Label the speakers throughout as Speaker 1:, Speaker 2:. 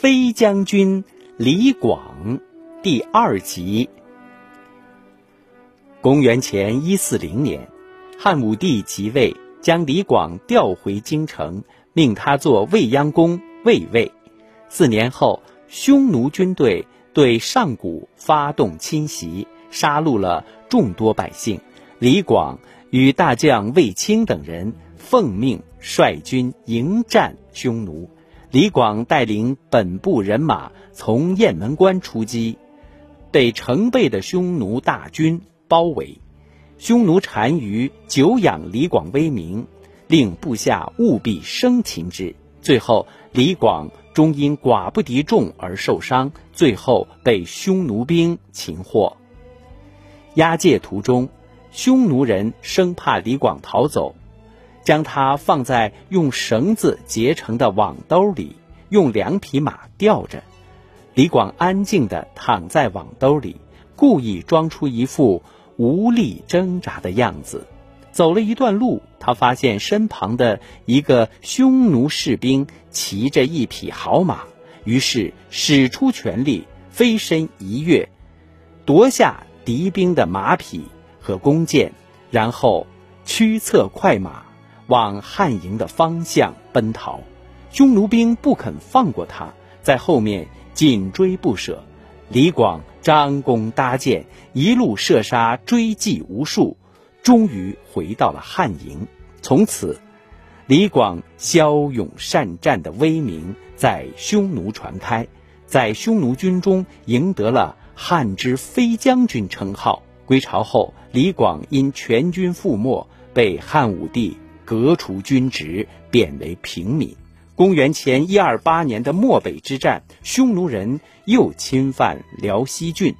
Speaker 1: 飞将军李广第二集。公元前一四零年，汉武帝即位，将李广调回京城，命他做未央宫卫尉。四年后，匈奴军队对上古发动侵袭，杀戮了众多百姓。李广与大将卫青等人奉命率军迎战匈奴。李广带领本部人马从雁门关出击，被成倍的匈奴大军包围。匈奴单于久仰李广威名，令部下务必生擒之。最后，李广终因寡不敌众而受伤，最后被匈奴兵擒获。押解途中。匈奴人生怕李广逃走，将他放在用绳子结成的网兜里，用两匹马吊着。李广安静地躺在网兜里，故意装出一副无力挣扎的样子。走了一段路，他发现身旁的一个匈奴士兵骑着一匹好马，于是使出全力，飞身一跃，夺下敌兵的马匹。和弓箭，然后驱策快马往汉营的方向奔逃。匈奴兵不肯放过他，在后面紧追不舍。李广张弓搭箭，一路射杀追击无数，终于回到了汉营。从此，李广骁勇善战的威名在匈奴传开，在匈奴军中赢得了“汉之飞将军”称号。归朝后，李广因全军覆没，被汉武帝革除军职，贬为平民。公元前一二八年的漠北之战，匈奴人又侵犯辽西郡，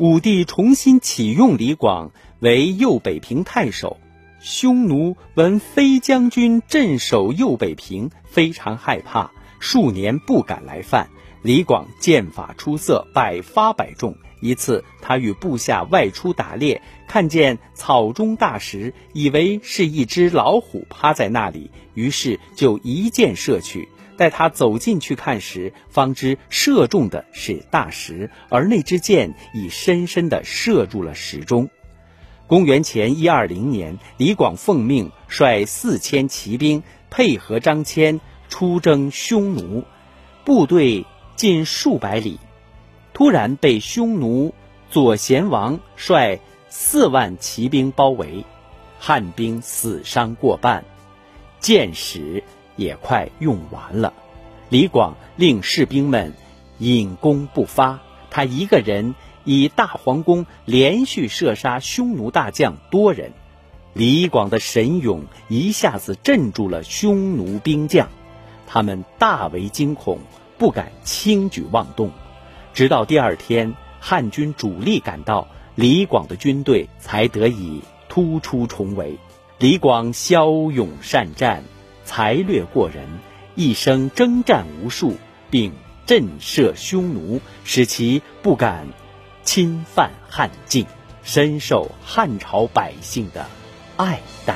Speaker 1: 武帝重新启用李广为右北平太守。匈奴闻飞将军镇守右北平，非常害怕，数年不敢来犯。李广剑法出色，百发百中。一次，他与部下外出打猎，看见草中大石，以为是一只老虎趴在那里，于是就一箭射去。待他走近去看时，方知射中的是大石，而那支箭已深深地射入了石中。公元前一二零年，李广奉命率四千骑兵配合张骞出征匈奴，部队近数百里。突然被匈奴左贤王率四万骑兵包围，汉兵死伤过半，箭矢也快用完了。李广令士兵们引弓不发，他一个人以大黄弓连续射杀匈奴大将多人。李广的神勇一下子镇住了匈奴兵将，他们大为惊恐，不敢轻举妄动。直到第二天，汉军主力赶到，李广的军队才得以突出重围。李广骁勇善战，才略过人，一生征战无数，并震慑匈奴，使其不敢侵犯汉境，深受汉朝百姓的爱戴。